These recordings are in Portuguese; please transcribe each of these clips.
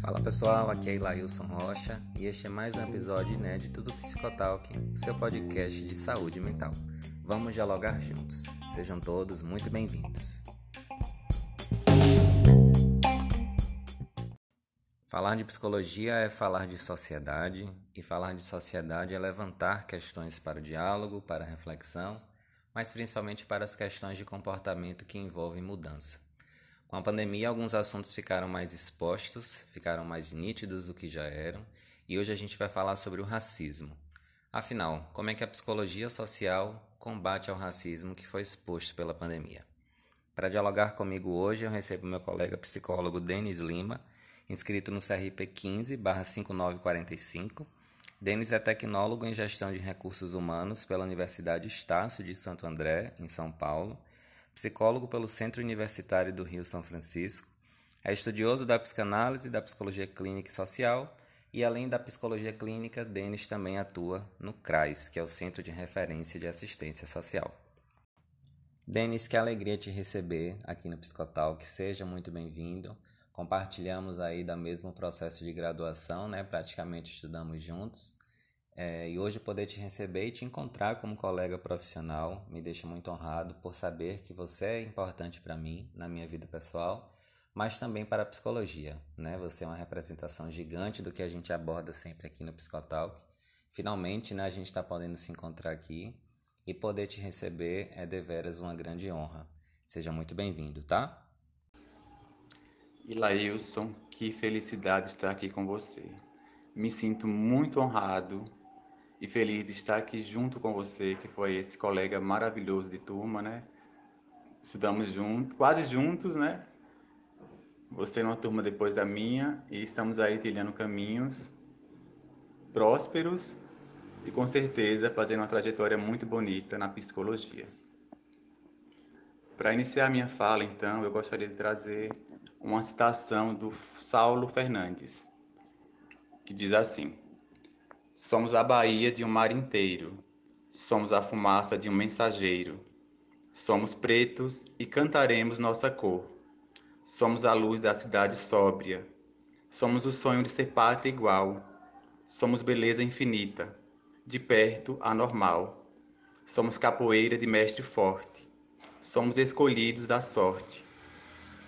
Fala pessoal, aqui é Ilailson Rocha e este é mais um episódio inédito do Psicotalk, seu podcast de saúde mental. Vamos dialogar juntos. Sejam todos muito bem-vindos. Falar de psicologia é falar de sociedade, e falar de sociedade é levantar questões para o diálogo, para a reflexão, mas principalmente para as questões de comportamento que envolvem mudança. Com a pandemia, alguns assuntos ficaram mais expostos, ficaram mais nítidos do que já eram, e hoje a gente vai falar sobre o racismo. Afinal, como é que a psicologia social combate ao racismo que foi exposto pela pandemia? Para dialogar comigo hoje, eu recebo meu colega psicólogo Denis Lima inscrito no CRP 15/5945. Denis é tecnólogo em gestão de recursos humanos pela Universidade Estácio de Santo André, em São Paulo, psicólogo pelo Centro Universitário do Rio São Francisco, é estudioso da psicanálise, da psicologia clínica e social, e além da psicologia clínica, Denis também atua no CRAS, que é o Centro de Referência de Assistência Social. Denis, que alegria te receber aqui no Psicotalk, seja muito bem-vindo compartilhamos aí da mesmo processo de graduação, né? Praticamente estudamos juntos. É, e hoje poder te receber e te encontrar como colega profissional me deixa muito honrado por saber que você é importante para mim na minha vida pessoal, mas também para a psicologia, né? Você é uma representação gigante do que a gente aborda sempre aqui no Psicotalk. Finalmente, né, a gente está podendo se encontrar aqui e poder te receber é deveras uma grande honra. Seja muito bem-vindo, tá? E Lailson, que felicidade estar aqui com você. Me sinto muito honrado e feliz de estar aqui junto com você, que foi esse colega maravilhoso de turma, né? Estudamos juntos, quase juntos, né? Você numa turma depois da minha e estamos aí trilhando caminhos prósperos e com certeza fazendo uma trajetória muito bonita na psicologia. Para iniciar minha fala, então, eu gostaria de trazer uma citação do Saulo Fernandes, que diz assim: Somos a Bahia de um mar inteiro, somos a fumaça de um mensageiro, somos pretos e cantaremos nossa cor, somos a luz da cidade sóbria, somos o sonho de ser pátria igual, somos beleza infinita, de perto anormal, somos capoeira de mestre forte, somos escolhidos da sorte.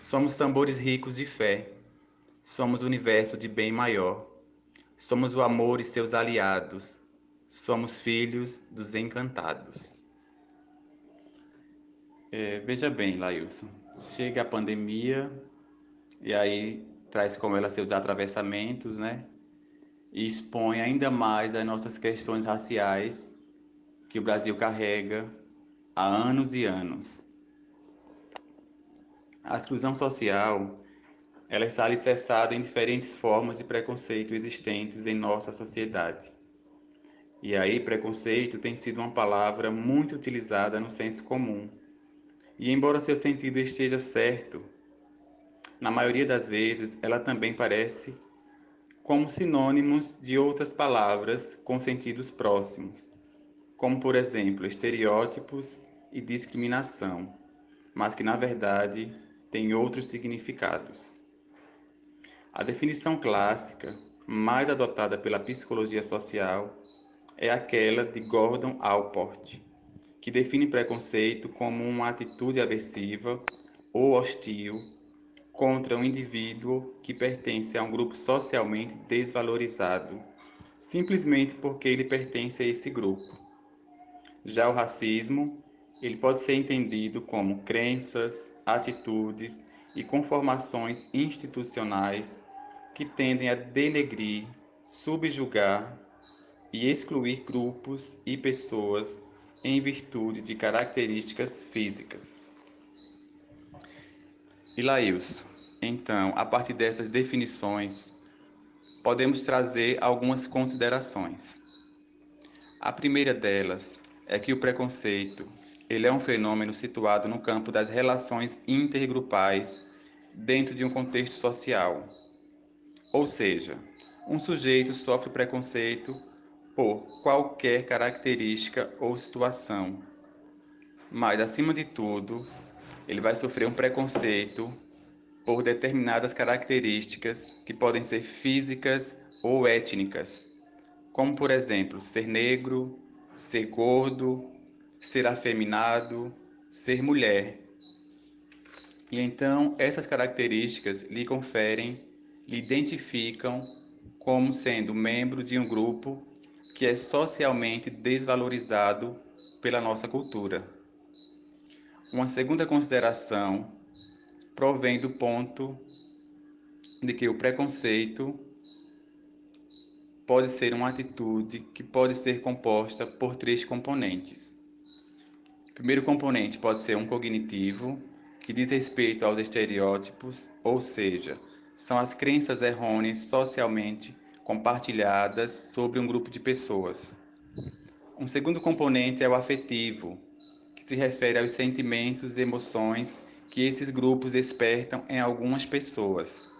Somos tambores ricos de fé. Somos universo de bem maior. Somos o amor e seus aliados. Somos filhos dos encantados. É, veja bem, Lailson. Chega a pandemia e aí traz com ela seus atravessamentos, né? E expõe ainda mais as nossas questões raciais que o Brasil carrega há anos e anos. A exclusão social ela está alicerçada em diferentes formas de preconceito existentes em nossa sociedade. E aí, preconceito tem sido uma palavra muito utilizada no senso comum. E embora seu sentido esteja certo, na maioria das vezes ela também parece como sinônimos de outras palavras com sentidos próximos, como por exemplo estereótipos e discriminação, mas que na verdade tem outros significados. A definição clássica, mais adotada pela psicologia social, é aquela de Gordon Allport, que define preconceito como uma atitude aversiva ou hostil contra um indivíduo que pertence a um grupo socialmente desvalorizado, simplesmente porque ele pertence a esse grupo. Já o racismo, ele pode ser entendido como crenças, atitudes e conformações institucionais que tendem a denegrir, subjugar e excluir grupos e pessoas em virtude de características físicas. Laílson, então, a partir dessas definições, podemos trazer algumas considerações. A primeira delas é que o preconceito ele é um fenômeno situado no campo das relações intergrupais dentro de um contexto social. Ou seja, um sujeito sofre preconceito por qualquer característica ou situação. Mas, acima de tudo, ele vai sofrer um preconceito por determinadas características que podem ser físicas ou étnicas, como por exemplo, ser negro, ser gordo, ser afeminado, ser mulher. E então essas características lhe conferem, lhe identificam como sendo membro de um grupo que é socialmente desvalorizado pela nossa cultura. Uma segunda consideração provém do ponto de que o preconceito pode ser uma atitude que pode ser composta por três componentes. O primeiro componente pode ser um cognitivo, que diz respeito aos estereótipos, ou seja, são as crenças errôneas socialmente compartilhadas sobre um grupo de pessoas. Um segundo componente é o afetivo, que se refere aos sentimentos e emoções que esses grupos despertam em algumas pessoas.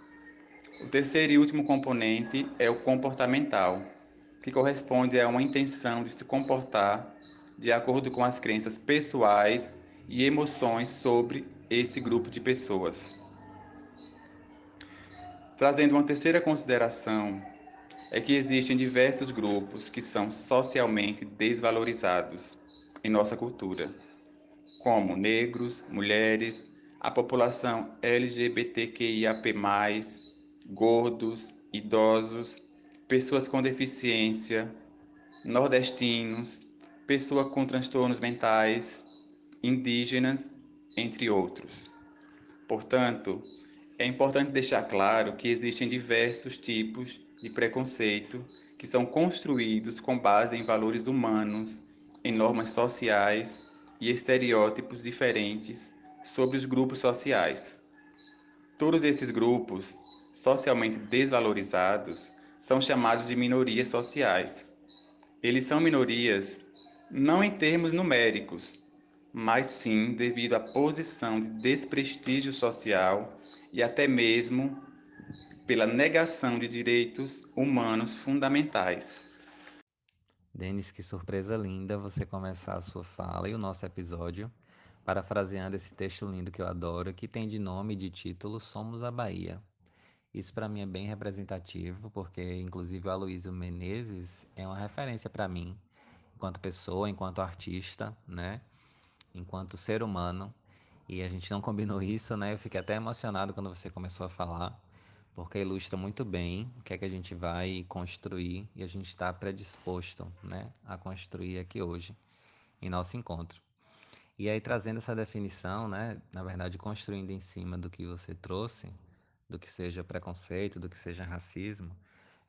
O terceiro e último componente é o comportamental, que corresponde a uma intenção de se comportar de acordo com as crenças pessoais e emoções sobre esse grupo de pessoas. Trazendo uma terceira consideração, é que existem diversos grupos que são socialmente desvalorizados em nossa cultura, como negros, mulheres, a população LGBTQIAP+, gordos, idosos, pessoas com deficiência, nordestinos, pessoas com transtornos mentais, indígenas, entre outros. Portanto, é importante deixar claro que existem diversos tipos de preconceito que são construídos com base em valores humanos, em normas sociais e estereótipos diferentes sobre os grupos sociais. Todos esses grupos, socialmente desvalorizados, são chamados de minorias sociais. Eles são minorias não em termos numéricos, mas sim devido à posição de desprestígio social e até mesmo pela negação de direitos humanos fundamentais. Denis, que surpresa linda você começar a sua fala e o nosso episódio parafraseando esse texto lindo que eu adoro, que tem de nome e de título Somos a Bahia. Isso para mim é bem representativo, porque inclusive o Aloysio Menezes é uma referência para mim, enquanto pessoa, enquanto artista, né? Enquanto ser humano. E a gente não combinou isso, né? Eu fiquei até emocionado quando você começou a falar, porque ilustra muito bem o que é que a gente vai construir e a gente está predisposto, né, a construir aqui hoje em nosso encontro. E aí, trazendo essa definição, né, na verdade, construindo em cima do que você trouxe, do que seja preconceito, do que seja racismo,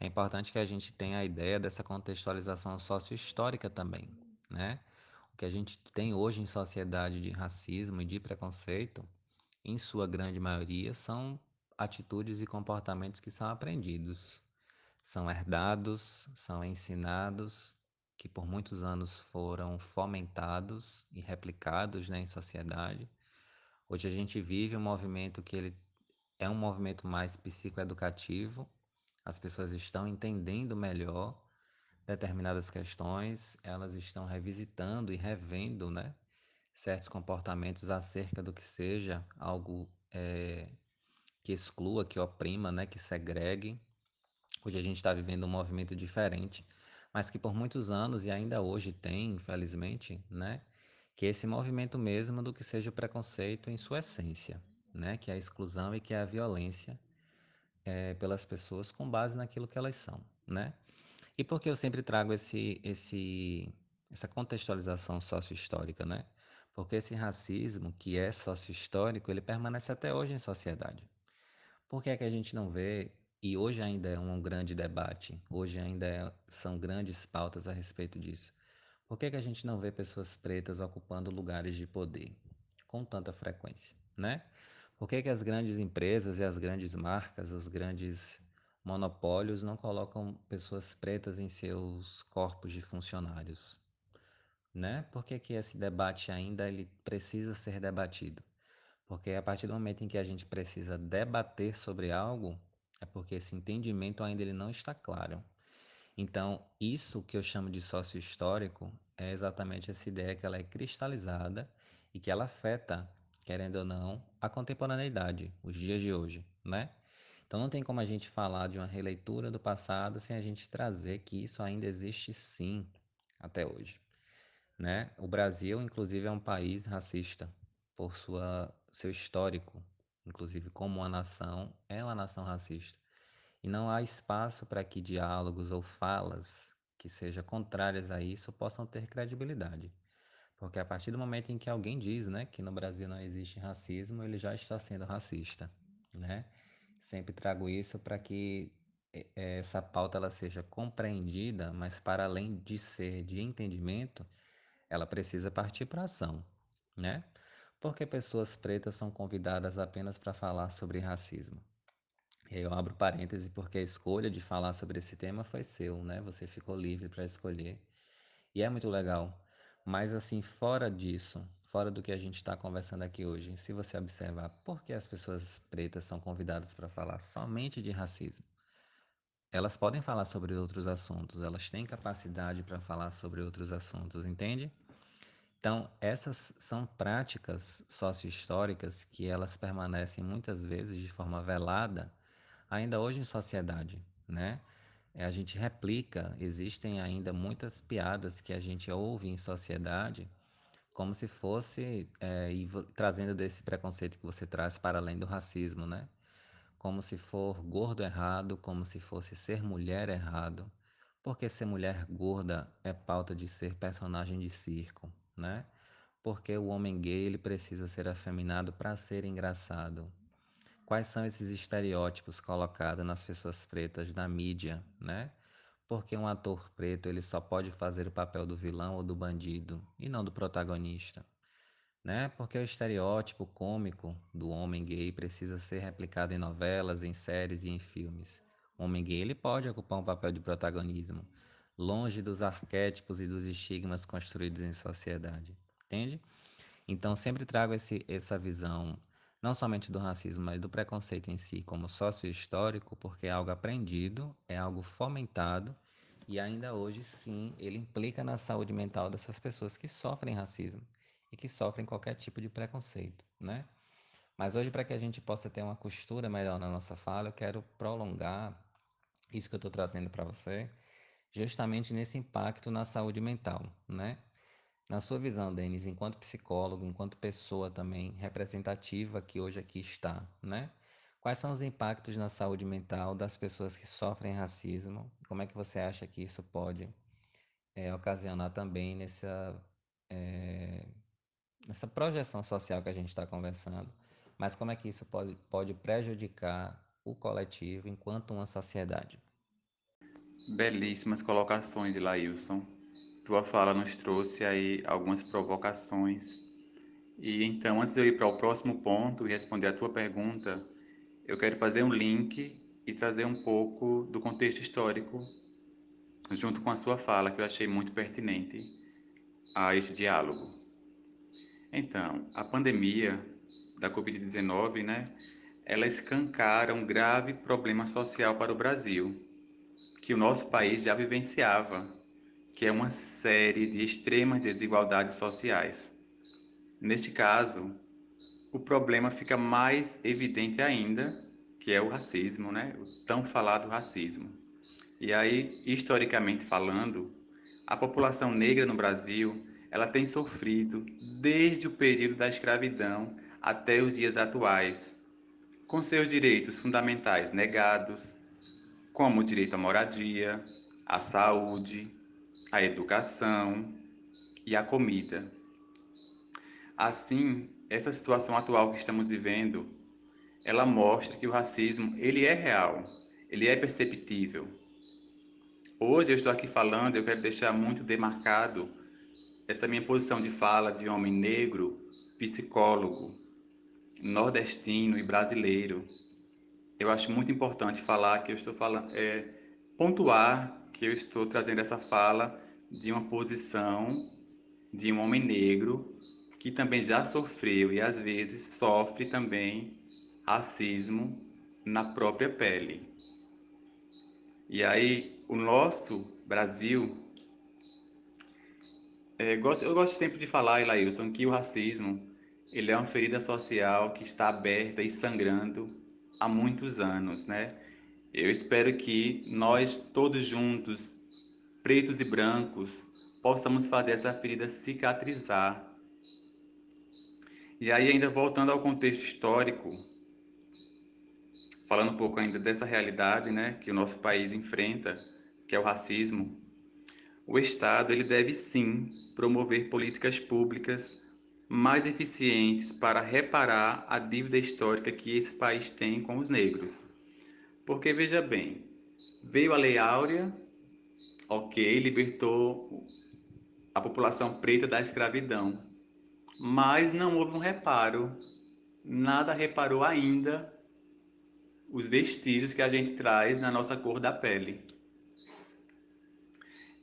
é importante que a gente tenha a ideia dessa contextualização sócio-histórica também, né? O que a gente tem hoje em sociedade de racismo e de preconceito, em sua grande maioria, são atitudes e comportamentos que são aprendidos, são herdados, são ensinados que por muitos anos foram fomentados e replicados né, em sociedade. Hoje a gente vive um movimento que ele é um movimento mais psicoeducativo, as pessoas estão entendendo melhor determinadas questões, elas estão revisitando e revendo né, certos comportamentos acerca do que seja algo é, que exclua, que oprima, né, que segregue. Hoje a gente está vivendo um movimento diferente mas que por muitos anos e ainda hoje tem, infelizmente, né, que é esse movimento mesmo do que seja o preconceito em sua essência, né, que é a exclusão e que é a violência é, pelas pessoas com base naquilo que elas são, né? E por que eu sempre trago esse, esse, essa contextualização sócio-histórica, né? Porque esse racismo, que é sócio-histórico, ele permanece até hoje em sociedade. Por que é que a gente não vê e hoje ainda é um grande debate, hoje ainda é, são grandes pautas a respeito disso. Por que, que a gente não vê pessoas pretas ocupando lugares de poder com tanta frequência, né? Por que, que as grandes empresas e as grandes marcas, os grandes monopólios não colocam pessoas pretas em seus corpos de funcionários? Né? Por que, que esse debate ainda ele precisa ser debatido? Porque a partir do momento em que a gente precisa debater sobre algo, é porque esse entendimento ainda ele não está claro. Então, isso que eu chamo de sócio histórico é exatamente essa ideia que ela é cristalizada e que ela afeta querendo ou não, a contemporaneidade, os dias de hoje, né? Então não tem como a gente falar de uma releitura do passado sem a gente trazer que isso ainda existe sim até hoje, né? O Brasil, inclusive, é um país racista por sua seu histórico, inclusive como uma nação, é uma nação racista. E não há espaço para que diálogos ou falas que sejam contrárias a isso possam ter credibilidade. Porque a partir do momento em que alguém diz né, que no Brasil não existe racismo, ele já está sendo racista. Né? Sempre trago isso para que essa pauta ela seja compreendida, mas para além de ser de entendimento, ela precisa partir para ação. Né? Porque pessoas pretas são convidadas apenas para falar sobre racismo. Eu abro parêntese porque a escolha de falar sobre esse tema foi seu, né? Você ficou livre para escolher. E é muito legal. Mas assim, fora disso, fora do que a gente está conversando aqui hoje, se você observar por que as pessoas pretas são convidadas para falar somente de racismo, elas podem falar sobre outros assuntos, elas têm capacidade para falar sobre outros assuntos, entende? Então, essas são práticas sócio-históricas que elas permanecem muitas vezes de forma velada ainda hoje em sociedade, né? A gente replica, existem ainda muitas piadas que a gente ouve em sociedade como se fosse, é, e trazendo desse preconceito que você traz para além do racismo, né? Como se for gordo errado, como se fosse ser mulher errado, porque ser mulher gorda é pauta de ser personagem de circo, né? Porque o homem gay ele precisa ser afeminado para ser engraçado, Quais são esses estereótipos colocados nas pessoas pretas na mídia, né? Porque um ator preto ele só pode fazer o papel do vilão ou do bandido e não do protagonista, né? Porque o estereótipo cômico do homem gay precisa ser replicado em novelas, em séries e em filmes. O homem gay ele pode ocupar um papel de protagonismo, longe dos arquétipos e dos estigmas construídos em sociedade, entende? Então sempre trago esse, essa visão não somente do racismo, mas do preconceito em si como sócio-histórico, porque é algo aprendido, é algo fomentado e ainda hoje sim ele implica na saúde mental dessas pessoas que sofrem racismo e que sofrem qualquer tipo de preconceito, né? Mas hoje para que a gente possa ter uma costura melhor na nossa fala, eu quero prolongar isso que eu estou trazendo para você, justamente nesse impacto na saúde mental, né? Na sua visão, Denis, enquanto psicólogo, enquanto pessoa também representativa que hoje aqui está, né? Quais são os impactos na saúde mental das pessoas que sofrem racismo? Como é que você acha que isso pode é, ocasionar também nessa, é, nessa projeção social que a gente está conversando? Mas como é que isso pode, pode prejudicar o coletivo enquanto uma sociedade? Belíssimas colocações, Lailson. Tua fala nos trouxe aí algumas provocações. E então, antes de eu ir para o próximo ponto e responder a tua pergunta, eu quero fazer um link e trazer um pouco do contexto histórico junto com a sua fala, que eu achei muito pertinente a este diálogo. Então, a pandemia da Covid-19, né, ela escancara um grave problema social para o Brasil, que o nosso país já vivenciava que é uma série de extremas desigualdades sociais. Neste caso, o problema fica mais evidente ainda, que é o racismo, né? O tão falado racismo. E aí, historicamente falando, a população negra no Brasil, ela tem sofrido desde o período da escravidão até os dias atuais, com seus direitos fundamentais negados, como o direito à moradia, à saúde, a educação e a comida. Assim, essa situação atual que estamos vivendo, ela mostra que o racismo, ele é real, ele é perceptível. Hoje eu estou aqui falando, eu quero deixar muito demarcado essa minha posição de fala de homem negro, psicólogo, nordestino e brasileiro. Eu acho muito importante falar que eu estou falando, é, pontuar que eu estou trazendo essa fala de uma posição de um homem negro que também já sofreu e às vezes sofre também racismo na própria pele. E aí, o nosso Brasil, é, eu gosto sempre de falar, Elailson, que o racismo ele é uma ferida social que está aberta e sangrando há muitos anos, né? Eu espero que nós todos juntos, pretos e brancos, possamos fazer essa ferida cicatrizar. E aí ainda voltando ao contexto histórico, falando um pouco ainda dessa realidade, né, que o nosso país enfrenta, que é o racismo, o Estado ele deve sim promover políticas públicas mais eficientes para reparar a dívida histórica que esse país tem com os negros. Porque veja bem, veio a Lei Áurea, ok, libertou a população preta da escravidão, mas não houve um reparo, nada reparou ainda os vestígios que a gente traz na nossa cor da pele.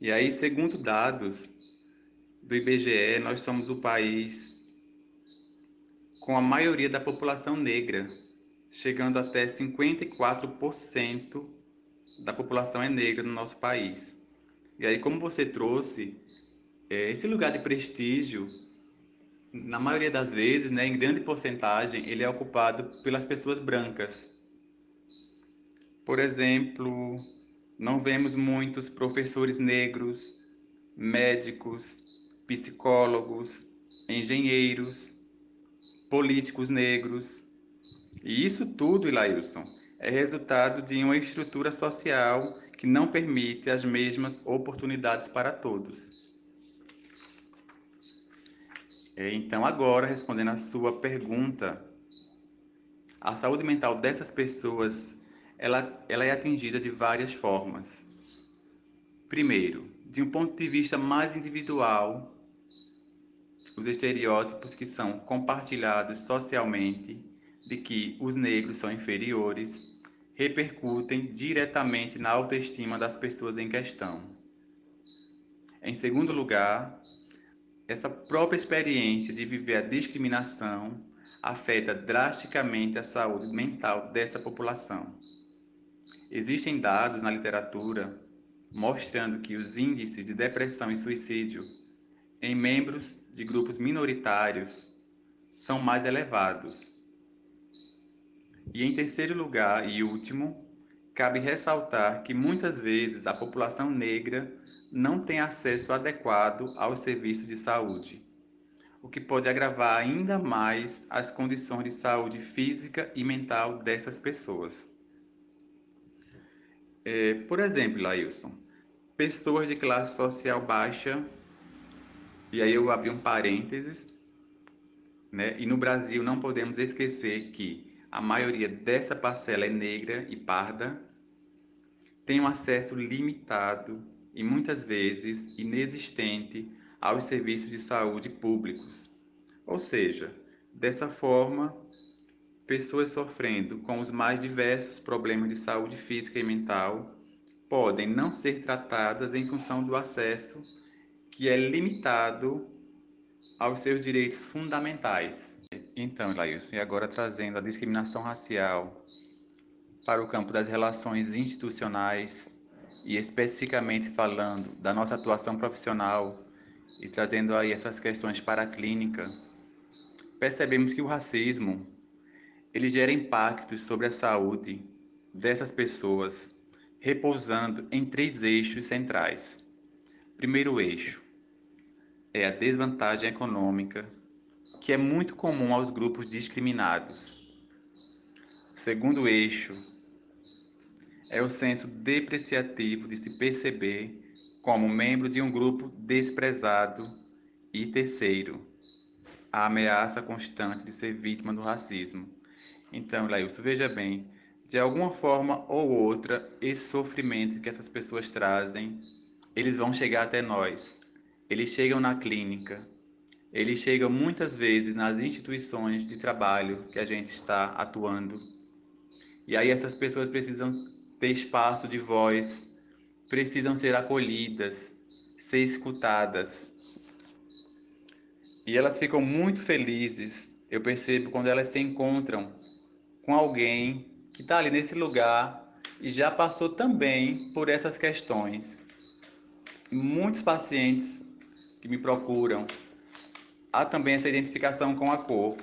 E aí, segundo dados do IBGE, nós somos o país com a maioria da população negra, chegando até 54% da população é negra no nosso país. E aí, como você trouxe, é, esse lugar de prestígio, na maioria das vezes, né, em grande porcentagem, ele é ocupado pelas pessoas brancas. Por exemplo, não vemos muitos professores negros, médicos, psicólogos, engenheiros, políticos negros. E isso tudo, Ilailson, é resultado de uma estrutura social que não permite as mesmas oportunidades para todos. É, então, agora, respondendo a sua pergunta, a saúde mental dessas pessoas ela, ela é atingida de várias formas. Primeiro, de um ponto de vista mais individual, os estereótipos que são compartilhados socialmente de que os negros são inferiores repercutem diretamente na autoestima das pessoas em questão. Em segundo lugar, essa própria experiência de viver a discriminação afeta drasticamente a saúde mental dessa população. Existem dados na literatura mostrando que os índices de depressão e suicídio em membros de grupos minoritários são mais elevados. E em terceiro lugar e último, cabe ressaltar que muitas vezes a população negra não tem acesso adequado aos serviços de saúde, o que pode agravar ainda mais as condições de saúde física e mental dessas pessoas. É, por exemplo, Lailson, pessoas de classe social baixa, e aí eu abri um parênteses, né? E no Brasil não podemos esquecer que a maioria dessa parcela é negra e parda, tem um acesso limitado e muitas vezes inexistente aos serviços de saúde públicos. Ou seja, dessa forma, pessoas sofrendo com os mais diversos problemas de saúde física e mental podem não ser tratadas em função do acesso que é limitado aos seus direitos fundamentais. Então, Lailson, e agora trazendo a discriminação racial para o campo das relações institucionais e especificamente falando da nossa atuação profissional e trazendo aí essas questões para a clínica, percebemos que o racismo ele gera impactos sobre a saúde dessas pessoas, repousando em três eixos centrais. Primeiro eixo é a desvantagem econômica, que é muito comum aos grupos discriminados. O segundo eixo é o senso depreciativo de se perceber como membro de um grupo desprezado. E terceiro, a ameaça constante de ser vítima do racismo então, Lailson, veja bem, de alguma forma ou outra, esse sofrimento que essas pessoas trazem, eles vão chegar até nós. Eles chegam na clínica, eles chegam muitas vezes nas instituições de trabalho que a gente está atuando. E aí essas pessoas precisam ter espaço de voz, precisam ser acolhidas, ser escutadas. E elas ficam muito felizes, eu percebo, quando elas se encontram com alguém que está ali nesse lugar e já passou também por essas questões. Muitos pacientes que me procuram há também essa identificação com a cor.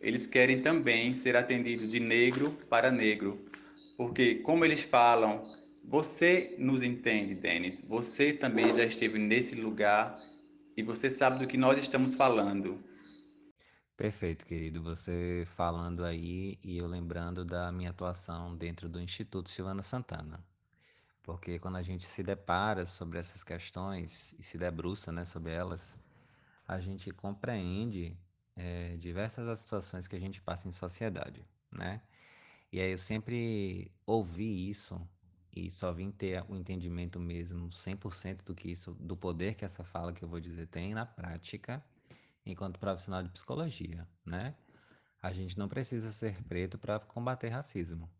Eles querem também ser atendidos de negro para negro, porque como eles falam, você nos entende, Denis. Você também já esteve nesse lugar e você sabe do que nós estamos falando. Perfeito, querido. Você falando aí e eu lembrando da minha atuação dentro do Instituto Silvana Santana. Porque quando a gente se depara sobre essas questões e se debruça né, sobre elas, a gente compreende é, diversas das situações que a gente passa em sociedade, né? E aí eu sempre ouvi isso e só vim ter o entendimento mesmo 100% do que isso, do poder que essa fala que eu vou dizer tem na prática, enquanto profissional de psicologia, né? A gente não precisa ser preto para combater racismo,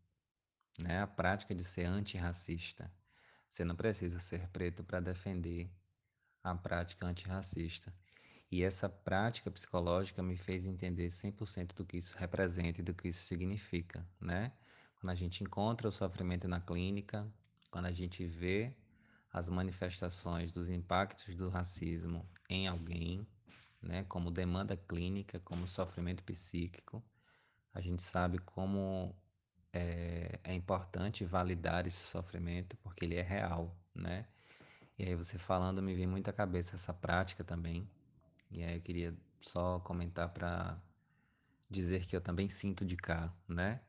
né? A prática de ser antirracista. Você não precisa ser preto para defender a prática antirracista. E essa prática psicológica me fez entender 100% do que isso representa e do que isso significa, né? Quando a gente encontra o sofrimento na clínica, quando a gente vê as manifestações dos impactos do racismo em alguém, né, como demanda clínica, como sofrimento psíquico, a gente sabe como é, é importante validar esse sofrimento porque ele é real, né? E aí você falando me vem muito à cabeça essa prática também e aí eu queria só comentar para dizer que eu também sinto de cá, né?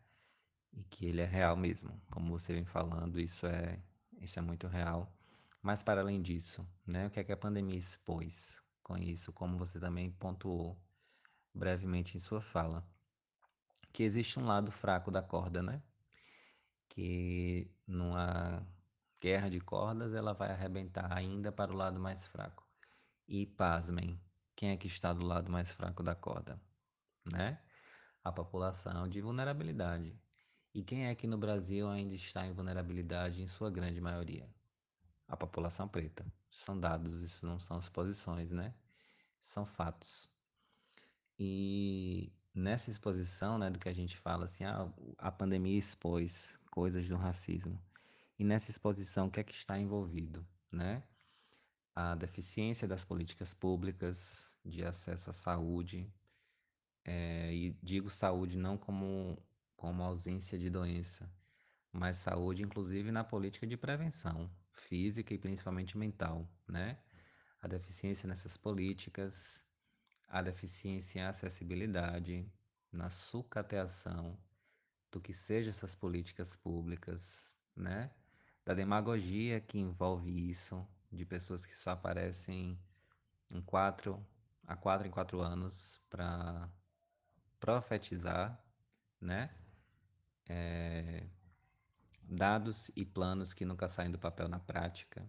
E que ele é real mesmo. Como você vem falando, isso é, isso é muito real. Mas para além disso, né, o que é que a pandemia expôs com isso, como você também pontuou brevemente em sua fala, que existe um lado fraco da corda, né? Que numa guerra de cordas ela vai arrebentar ainda para o lado mais fraco. E pasmem, quem é que está do lado mais fraco da corda, né? A população de vulnerabilidade. E quem é que no Brasil ainda está em vulnerabilidade em sua grande maioria? A população preta. São dados, isso não são suposições, né? São fatos. E nessa exposição, né, do que a gente fala assim, ah, a pandemia expôs coisas do racismo. E nessa exposição, o que é que está envolvido, né? A deficiência das políticas públicas de acesso à saúde, é, e digo saúde não como, como ausência de doença, mas saúde inclusive na política de prevenção física e principalmente mental, né? A deficiência nessas políticas, a deficiência em acessibilidade, na sucateação do que sejam essas políticas públicas, né? Da demagogia que envolve isso, de pessoas que só aparecem em quatro, a quatro em quatro anos para profetizar, né? É, dados e planos que nunca saem do papel na prática.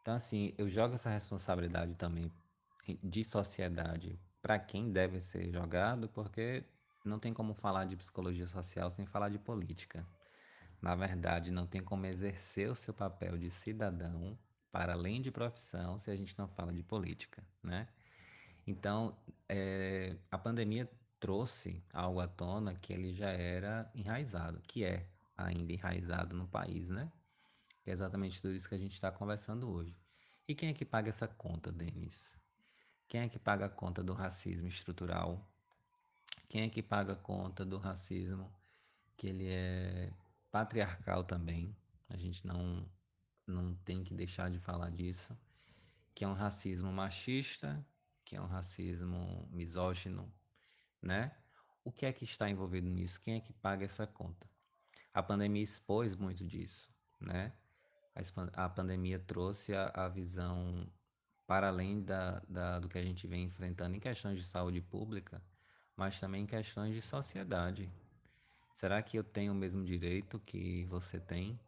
Então, assim, eu jogo essa responsabilidade também de sociedade para quem deve ser jogado, porque não tem como falar de psicologia social sem falar de política. Na verdade, não tem como exercer o seu papel de cidadão para além de profissão se a gente não fala de política, né? Então, é, a pandemia trouxe algo à tona que ele já era enraizado, que é ainda enraizado no país, né? é exatamente tudo isso que a gente está conversando hoje. E quem é que paga essa conta, Denis? Quem é que paga a conta do racismo estrutural? Quem é que paga a conta do racismo que ele é patriarcal também? A gente não não tem que deixar de falar disso, que é um racismo machista, que é um racismo misógino, né? O que é que está envolvido nisso? Quem é que paga essa conta? A pandemia expôs muito disso, né? A, pandemia trouxe a, a visão para além da, da, do que a gente vem enfrentando em questões de saúde pública, mas também em questões de sociedade. Será que eu tenho o mesmo direito que você tem?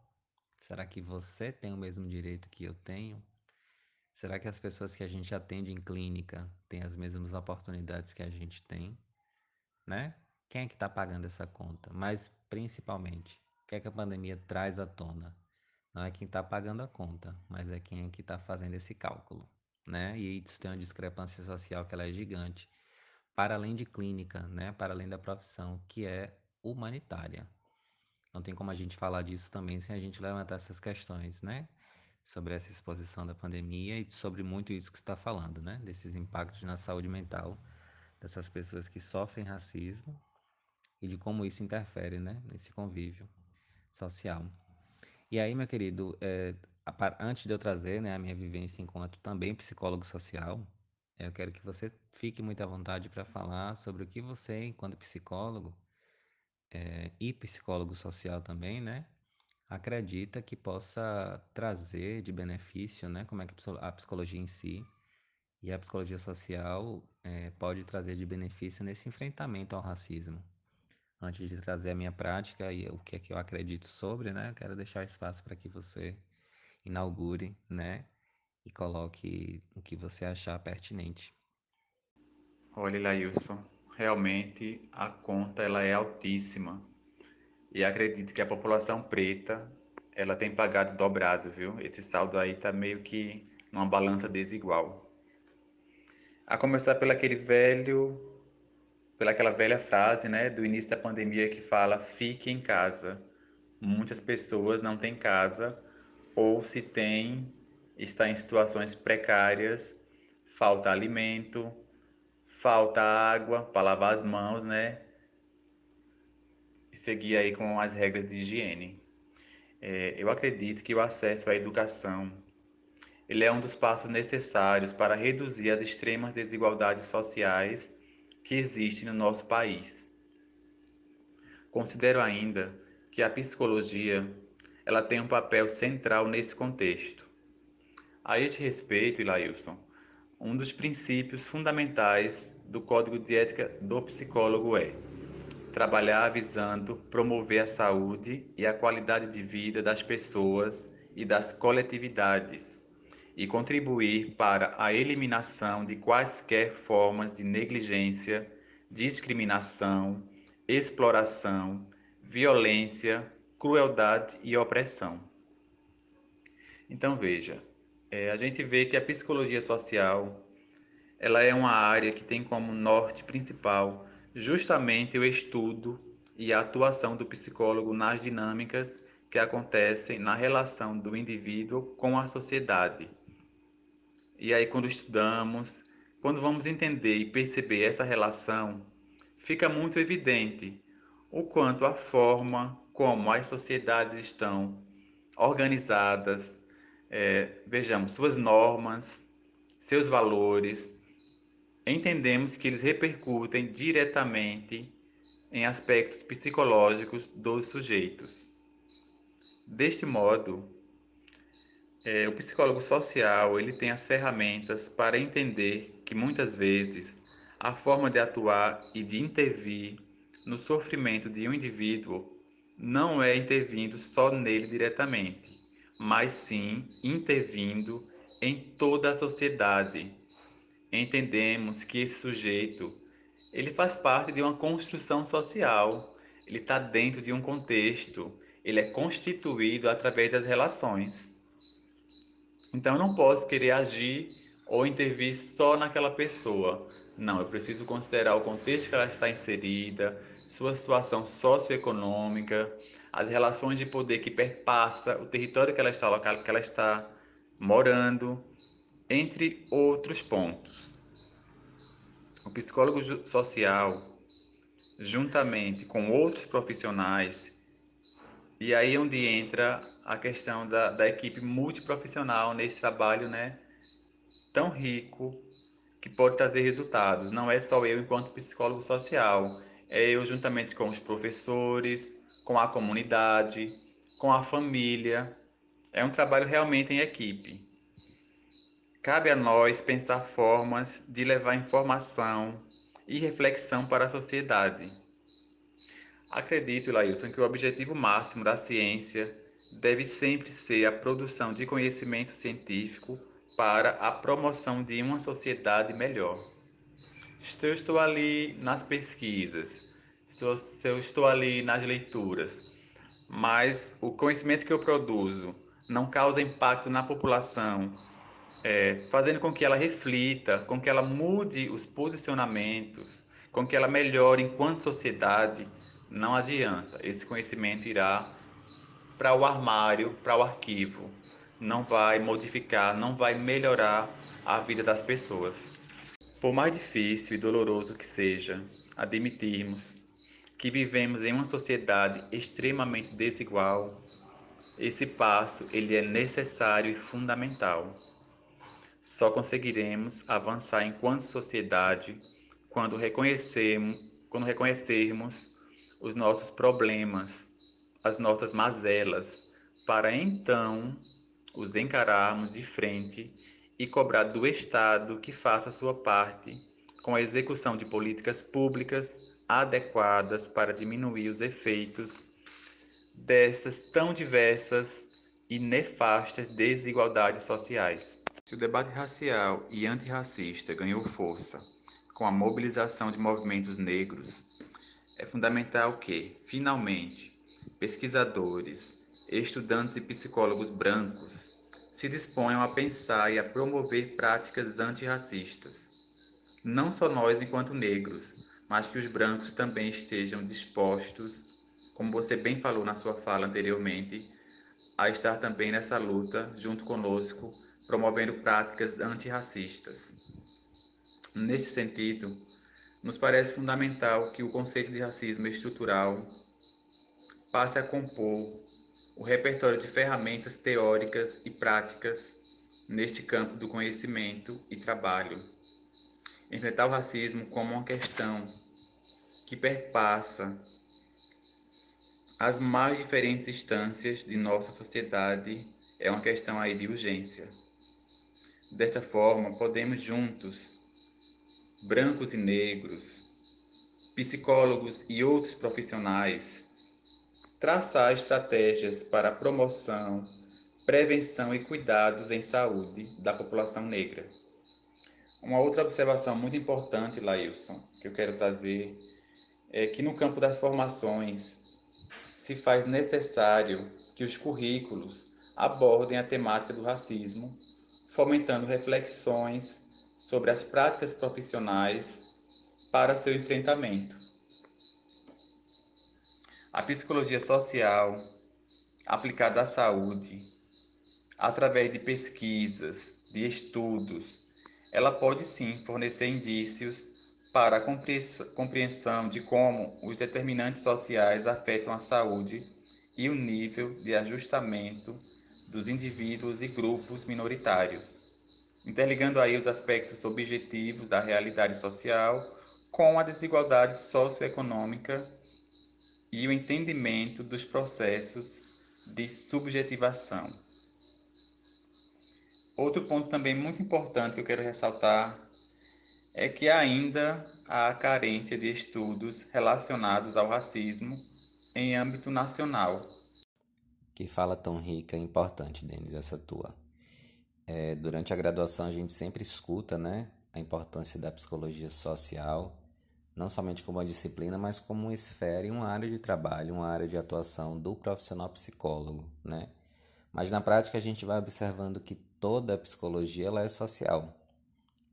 Será que você tem o mesmo direito que eu tenho? Será que as pessoas que a gente atende em clínica têm as mesmas oportunidades que a gente tem? Né? Quem é que está pagando essa conta? Mas, principalmente, o que é que a pandemia traz à tona? Não é quem está pagando a conta, mas é quem é que está fazendo esse cálculo. Né? E isso tem uma discrepância social que ela é gigante, para além de clínica, né? para além da profissão, que é humanitária. Não tem como a gente falar disso também sem a gente levantar essas questões, né? sobre essa exposição da pandemia e sobre muito isso que está falando, né? Desses impactos na saúde mental dessas pessoas que sofrem racismo e de como isso interfere, né? Nesse convívio social. E aí, meu querido, é, antes de eu trazer né, a minha vivência enquanto também psicólogo social, eu quero que você fique muito à vontade para falar sobre o que você, enquanto psicólogo, é, e psicólogo social também, né? Acredita que possa trazer de benefício, né? Como é que a psicologia em si e a psicologia social é, pode trazer de benefício nesse enfrentamento ao racismo. Antes de trazer a minha prática e o que é que eu acredito sobre, né? Eu quero deixar espaço para que você inaugure, né? E coloque o que você achar pertinente. Olha, Lailson, realmente a conta ela é altíssima. E acredito que a população preta ela tem pagado dobrado, viu? Esse saldo aí tá meio que numa balança desigual. A começar pelo aquele velho, pelaquela velha frase, né, do início da pandemia que fala: "Fique em casa". Muitas pessoas não têm casa ou se tem está em situações precárias, falta alimento, falta água para lavar as mãos, né? E seguir aí com as regras de higiene. É, eu acredito que o acesso à educação ele é um dos passos necessários para reduzir as extremas desigualdades sociais que existem no nosso país. Considero ainda que a psicologia ela tem um papel central nesse contexto. A este respeito, Ilailson, um dos princípios fundamentais do Código de Ética do Psicólogo é trabalhar visando promover a saúde e a qualidade de vida das pessoas e das coletividades e contribuir para a eliminação de quaisquer formas de negligência, discriminação, exploração, violência, crueldade e opressão. Então veja, é, a gente vê que a psicologia social ela é uma área que tem como norte principal justamente o estudo e a atuação do psicólogo nas dinâmicas que acontecem na relação do indivíduo com a sociedade. E aí, quando estudamos, quando vamos entender e perceber essa relação, fica muito evidente o quanto a forma como as sociedades estão organizadas, é, vejamos, suas normas, seus valores, entendemos que eles repercutem diretamente em aspectos psicológicos dos sujeitos. Deste modo, é, o psicólogo social ele tem as ferramentas para entender que muitas vezes a forma de atuar e de intervir no sofrimento de um indivíduo não é intervindo só nele diretamente, mas sim intervindo em toda a sociedade. Entendemos que esse sujeito ele faz parte de uma construção social, ele está dentro de um contexto, ele é constituído através das relações. Então eu não posso querer agir ou intervir só naquela pessoa. Não, eu preciso considerar o contexto que ela está inserida, sua situação socioeconômica, as relações de poder que perpassa o território que ela está, local que ela está morando, entre outros pontos. O psicólogo social, juntamente com outros profissionais, e aí é onde entra a questão da, da equipe multiprofissional nesse trabalho né, tão rico que pode trazer resultados. Não é só eu enquanto psicólogo social, é eu juntamente com os professores, com a comunidade, com a família. É um trabalho realmente em equipe. Cabe a nós pensar formas de levar informação e reflexão para a sociedade Acredito, Lailson, que o objetivo máximo da ciência deve sempre ser a produção de conhecimento científico para a promoção de uma sociedade melhor. Se eu estou ali nas pesquisas, se eu estou ali nas leituras, mas o conhecimento que eu produzo não causa impacto na população, é, fazendo com que ela reflita, com que ela mude os posicionamentos, com que ela melhore enquanto sociedade, não adianta. Esse conhecimento irá para o armário, para o arquivo. não vai modificar, não vai melhorar a vida das pessoas. Por mais difícil e doloroso que seja admitirmos que vivemos em uma sociedade extremamente desigual, esse passo ele é necessário e fundamental. Só conseguiremos avançar enquanto sociedade quando reconhecermos, quando reconhecermos os nossos problemas, as nossas mazelas, para então os encararmos de frente e cobrar do Estado que faça sua parte com a execução de políticas públicas adequadas para diminuir os efeitos dessas tão diversas e nefastas desigualdades sociais. Se o debate racial e antirracista ganhou força com a mobilização de movimentos negros, é fundamental que, finalmente, pesquisadores, estudantes e psicólogos brancos se disponham a pensar e a promover práticas antirracistas. Não só nós, enquanto negros, mas que os brancos também estejam dispostos, como você bem falou na sua fala anteriormente, a estar também nessa luta junto conosco, promovendo práticas antirracistas. Neste sentido, nos parece fundamental que o conceito de racismo estrutural passe a compor o repertório de ferramentas teóricas e práticas neste campo do conhecimento e trabalho. Enfrentar o racismo como uma questão que perpassa as mais diferentes instâncias de nossa sociedade é uma questão aí de urgência. Desta forma, podemos juntos brancos e negros, psicólogos e outros profissionais, traçar estratégias para a promoção, prevenção e cuidados em saúde da população negra. Uma outra observação muito importante, Lailson, que eu quero trazer, é que no campo das formações se faz necessário que os currículos abordem a temática do racismo, fomentando reflexões sobre as práticas profissionais para seu enfrentamento. A psicologia social aplicada à saúde, através de pesquisas, de estudos, ela pode sim fornecer indícios para a compreensão de como os determinantes sociais afetam a saúde e o nível de ajustamento dos indivíduos e grupos minoritários interligando aí os aspectos objetivos da realidade social com a desigualdade socioeconômica e o entendimento dos processos de subjetivação. Outro ponto também muito importante que eu quero ressaltar é que ainda há carência de estudos relacionados ao racismo em âmbito nacional. Que fala tão rica e importante, Denis, essa tua. É, durante a graduação a gente sempre escuta né, a importância da psicologia social, não somente como uma disciplina, mas como uma esfera e uma área de trabalho, uma área de atuação do profissional psicólogo. Né? Mas na prática a gente vai observando que toda a psicologia ela é social,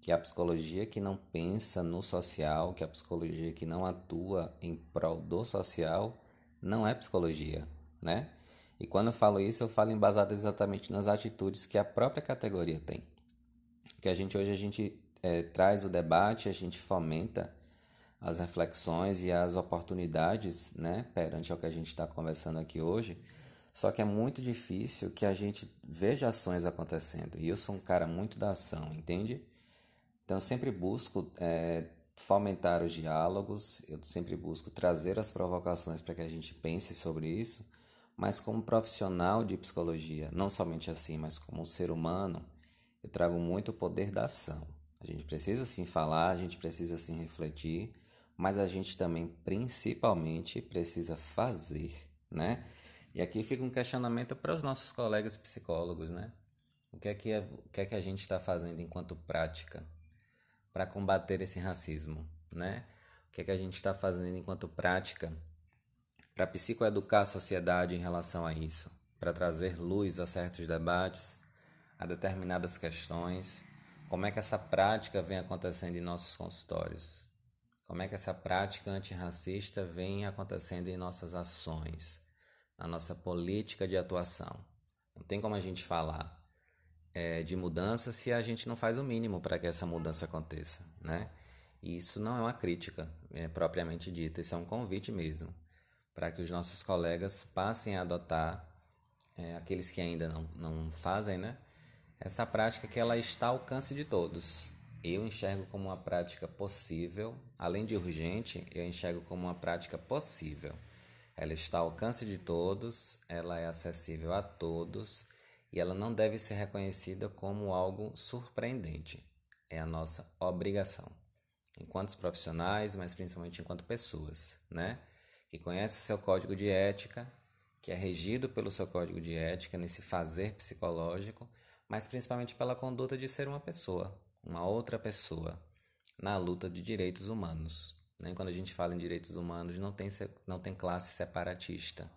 que a psicologia que não pensa no social, que a psicologia que não atua em prol do social, não é psicologia, né? E quando eu falo isso, eu falo embasado exatamente nas atitudes que a própria categoria tem. Que a gente hoje a gente é, traz o debate, a gente fomenta as reflexões e as oportunidades, né, perante o que a gente está conversando aqui hoje. Só que é muito difícil que a gente veja ações acontecendo. E eu sou um cara muito da ação, entende? Então eu sempre busco é, fomentar os diálogos, eu sempre busco trazer as provocações para que a gente pense sobre isso mas como profissional de psicologia, não somente assim, mas como um ser humano, eu trago muito o poder da ação. A gente precisa sim falar, a gente precisa sim refletir, mas a gente também, principalmente, precisa fazer, né? E aqui fica um questionamento para os nossos colegas psicólogos, né? O que é que, é, o que, é que a gente está fazendo enquanto prática para combater esse racismo, né? O que é que a gente está fazendo enquanto prática para psicoeducar a sociedade em relação a isso, para trazer luz a certos debates, a determinadas questões, como é que essa prática vem acontecendo em nossos consultórios, como é que essa prática antirracista vem acontecendo em nossas ações, na nossa política de atuação. Não tem como a gente falar é, de mudança se a gente não faz o mínimo para que essa mudança aconteça, né? E isso não é uma crítica é, propriamente dita, isso é um convite mesmo para que os nossos colegas passem a adotar, é, aqueles que ainda não, não fazem, né? Essa prática que ela está ao alcance de todos. Eu enxergo como uma prática possível, além de urgente, eu enxergo como uma prática possível. Ela está ao alcance de todos, ela é acessível a todos e ela não deve ser reconhecida como algo surpreendente. É a nossa obrigação, enquanto profissionais, mas principalmente enquanto pessoas, né? Que conhece o seu código de ética, que é regido pelo seu código de ética nesse fazer psicológico, mas principalmente pela conduta de ser uma pessoa, uma outra pessoa, na luta de direitos humanos. Quando a gente fala em direitos humanos, não tem, não tem classe separatista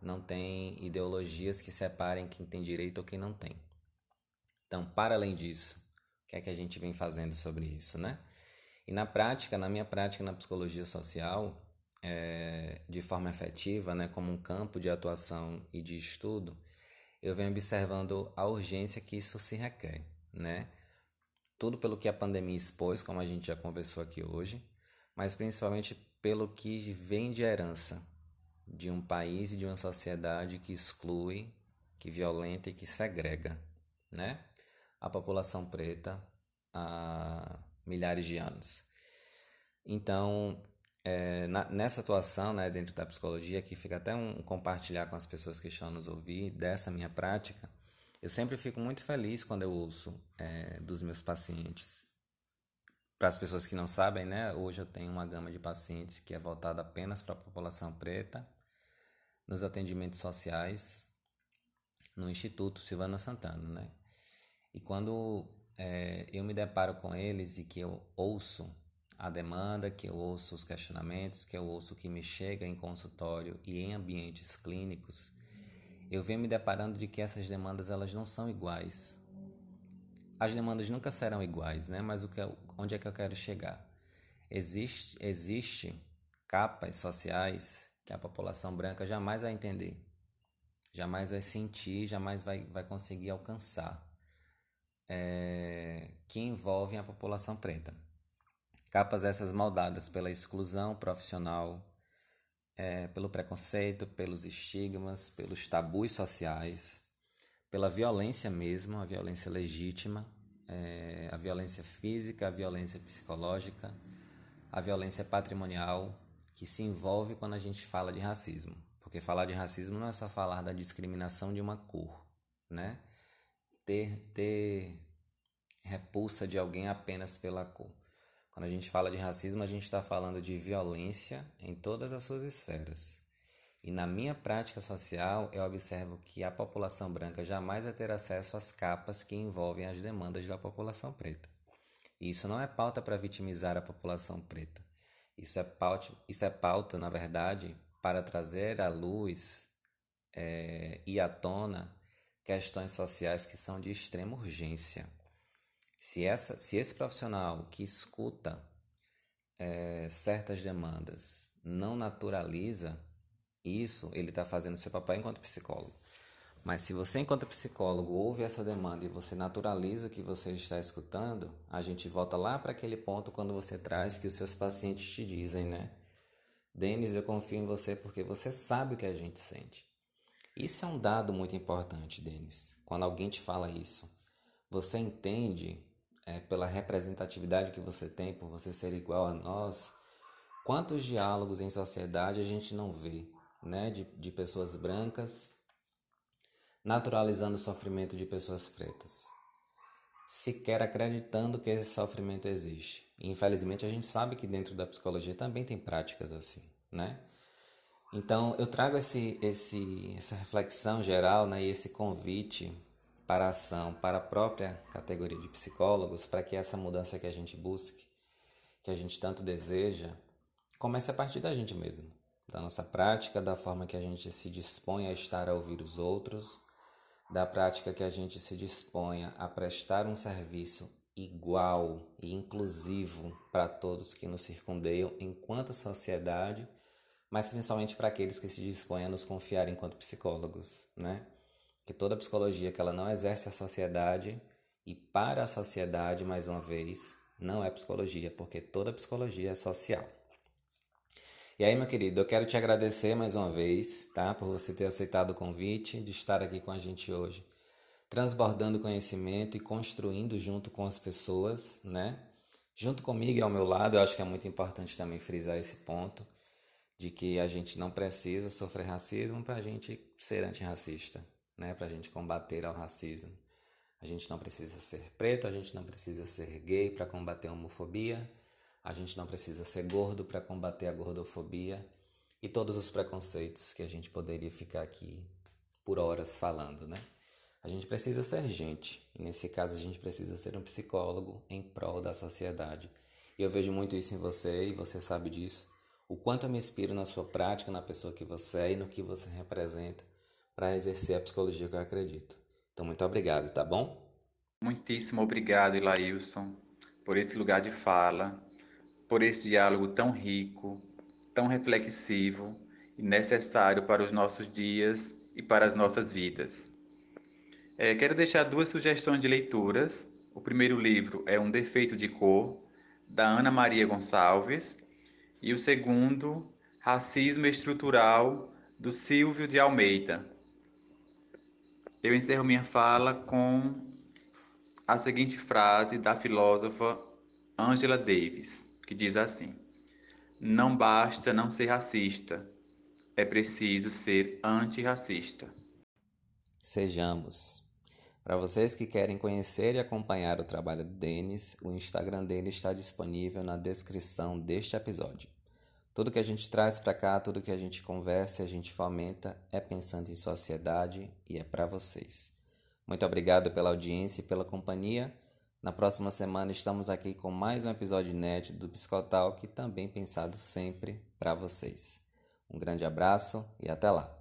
não tem ideologias que separem quem tem direito ou quem não tem. Então, para além disso, o que é que a gente vem fazendo sobre isso, né? E na prática, na minha prática na psicologia social, é, de forma efetiva, né, como um campo de atuação e de estudo, eu venho observando a urgência que isso se requer, né? Tudo pelo que a pandemia expôs, como a gente já conversou aqui hoje, mas principalmente pelo que vem de herança, de um país e de uma sociedade que exclui, que violenta e que segrega, né? A população preta há milhares de anos. Então, é, na, nessa atuação, né, dentro da psicologia, que fica até um compartilhar com as pessoas que estão nos ouvir dessa minha prática, eu sempre fico muito feliz quando eu ouço é, dos meus pacientes. Para as pessoas que não sabem, né, hoje eu tenho uma gama de pacientes que é voltada apenas para a população preta nos atendimentos sociais no Instituto Silvana Santana, né? E quando é, eu me deparo com eles e que eu ouço a demanda, que eu ouço os questionamentos, que eu ouço o que me chega em consultório e em ambientes clínicos, eu venho me deparando de que essas demandas elas não são iguais. As demandas nunca serão iguais, né? Mas o que, onde é que eu quero chegar? Existe, existe capas sociais que a população branca jamais vai entender, jamais vai sentir, jamais vai, vai conseguir alcançar, é, que envolvem a população preta. Capas essas maldadas pela exclusão profissional, é, pelo preconceito, pelos estigmas, pelos tabus sociais, pela violência mesmo, a violência legítima, é, a violência física, a violência psicológica, a violência patrimonial, que se envolve quando a gente fala de racismo. Porque falar de racismo não é só falar da discriminação de uma cor, né? Ter, ter repulsa de alguém apenas pela cor. Quando a gente fala de racismo, a gente está falando de violência em todas as suas esferas. E na minha prática social, eu observo que a população branca jamais vai ter acesso às capas que envolvem as demandas da população preta. E isso não é pauta para vitimizar a população preta. Isso é pauta, isso é pauta na verdade, para trazer à luz é, e à tona questões sociais que são de extrema urgência. Se, essa, se esse profissional que escuta é, certas demandas não naturaliza isso, ele está fazendo seu papel enquanto psicólogo. Mas se você, enquanto psicólogo, ouve essa demanda e você naturaliza o que você está escutando, a gente volta lá para aquele ponto quando você traz que os seus pacientes te dizem, né? Denis, eu confio em você porque você sabe o que a gente sente. Isso é um dado muito importante, Denis. Quando alguém te fala isso, você entende, é, pela representatividade que você tem, por você ser igual a nós, quantos diálogos em sociedade a gente não vê, né? De, de pessoas brancas naturalizando o sofrimento de pessoas pretas, sequer acreditando que esse sofrimento existe. Infelizmente, a gente sabe que dentro da psicologia também tem práticas assim, né? Então, eu trago esse, esse, essa reflexão geral né, e esse convite para a ação, para a própria categoria de psicólogos, para que essa mudança que a gente busque, que a gente tanto deseja, comece a partir da gente mesmo, da nossa prática, da forma que a gente se dispõe a estar a ouvir os outros, da prática que a gente se disponha a prestar um serviço igual e inclusivo para todos que nos circundeiam enquanto sociedade, mas principalmente para aqueles que se dispõem a nos confiar enquanto psicólogos, né? Que toda psicologia que ela não exerce a sociedade e para a sociedade, mais uma vez, não é psicologia, porque toda psicologia é social. E aí, meu querido, eu quero te agradecer mais uma vez, tá? Por você ter aceitado o convite de estar aqui com a gente hoje, transbordando conhecimento e construindo junto com as pessoas, né? Junto comigo e ao meu lado, eu acho que é muito importante também frisar esse ponto de que a gente não precisa sofrer racismo para a gente ser antirracista, né? Para a gente combater ao racismo. A gente não precisa ser preto, a gente não precisa ser gay para combater a homofobia, a gente não precisa ser gordo para combater a gordofobia e todos os preconceitos que a gente poderia ficar aqui por horas falando, né? A gente precisa ser gente, e nesse caso a gente precisa ser um psicólogo em prol da sociedade. E eu vejo muito isso em você, e você sabe disso, o quanto eu me inspiro na sua prática, na pessoa que você é e no que você representa para exercer a psicologia que eu acredito. Então, muito obrigado, tá bom? Muitíssimo obrigado, Ilailson, por esse lugar de fala, por esse diálogo tão rico, tão reflexivo e necessário para os nossos dias e para as nossas vidas. É, quero deixar duas sugestões de leituras. O primeiro livro é Um Defeito de Cor, da Ana Maria Gonçalves, e o segundo, Racismo Estrutural, do Silvio de Almeida. Eu encerro minha fala com a seguinte frase da filósofa Angela Davis, que diz assim: Não basta não ser racista, é preciso ser antirracista. Sejamos. Para vocês que querem conhecer e acompanhar o trabalho do Denis, o Instagram dele está disponível na descrição deste episódio. Tudo que a gente traz para cá, tudo que a gente conversa a gente fomenta é pensando em sociedade e é para vocês. Muito obrigado pela audiência e pela companhia. Na próxima semana estamos aqui com mais um episódio inédito do Psicotalk, também pensado sempre para vocês. Um grande abraço e até lá.